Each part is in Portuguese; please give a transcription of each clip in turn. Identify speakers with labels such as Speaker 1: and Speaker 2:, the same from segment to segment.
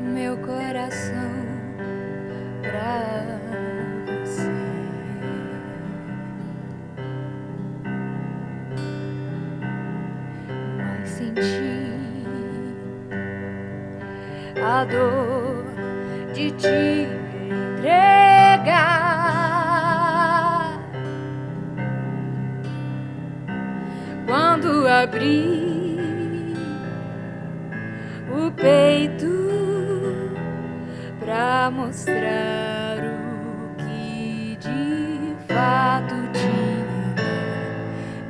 Speaker 1: meu coração pra você. Mas senti a dor de te entregar quando abri o peito pra mostrar o que de fato tinha.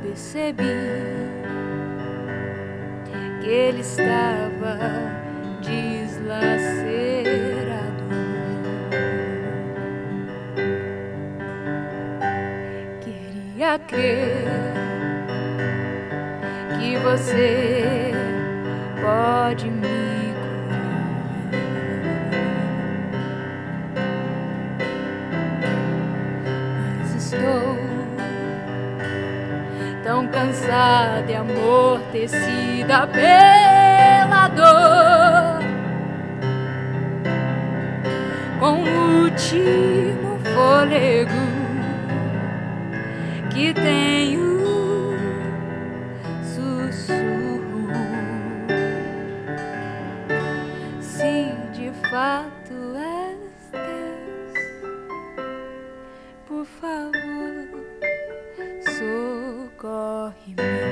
Speaker 1: Percebi que ele estava deslacerado. Queria crer que você pode me curar. Mas estou tão cansada e amortecida pela dor. Com o último fôlego que tenho fato és Deus, por favor, socorre-me.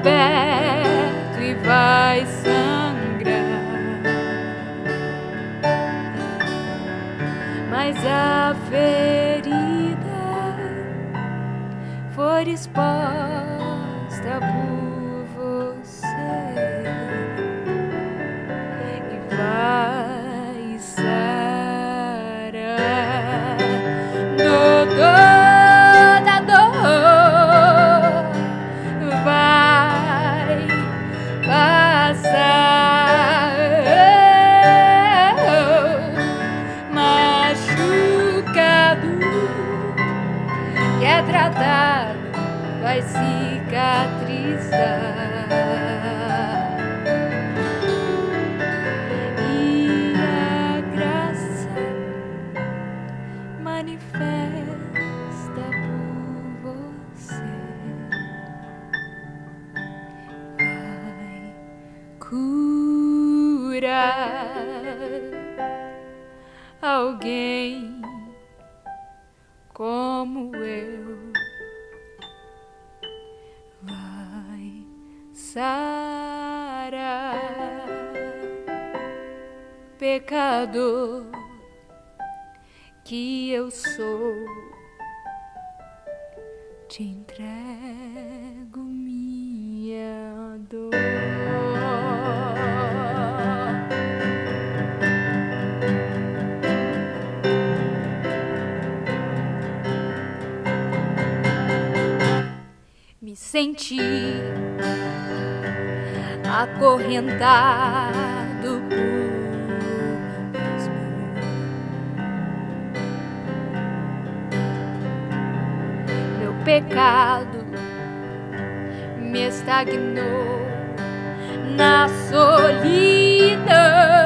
Speaker 1: Aberto e vai sangrar. Mas a ferida for exposta por vai cicatrizar. E a graça manifesta por você. Vai curar alguém como eu sarar pecador que eu sou te entrego minha dor. Me senti acorrentado por. Meu pecado me estagnou na solidão.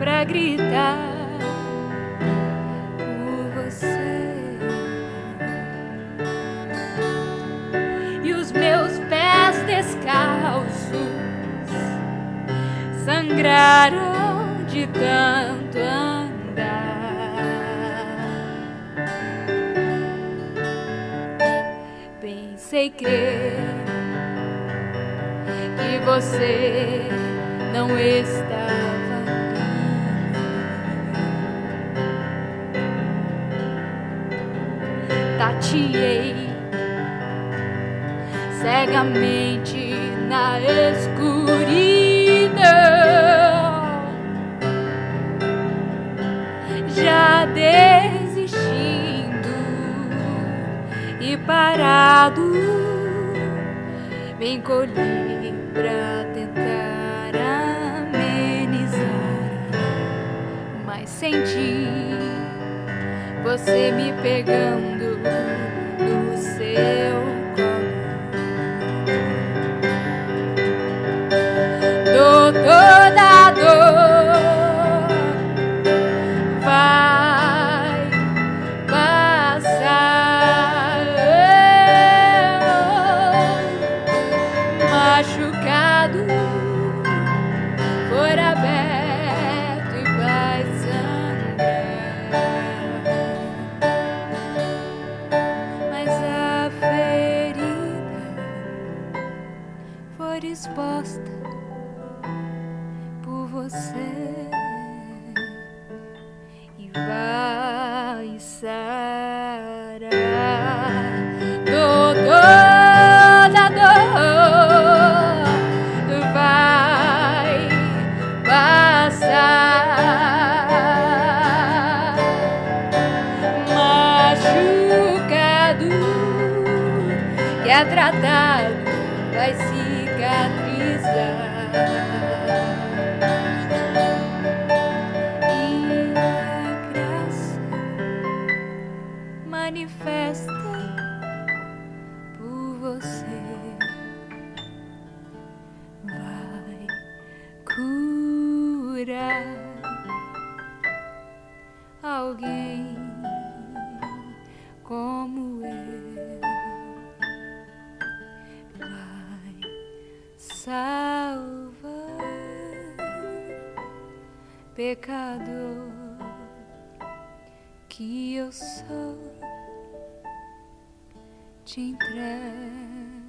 Speaker 1: Pra gritar por você. E os meus pés descalços sangraram de tanto andar. Pensei crer que você não estava tateei cegamente na escuridão, já desistindo e parado, me encolhi pra tentar amenizar, mas senti você me pegando. thank you é pecador que eu sou te entrego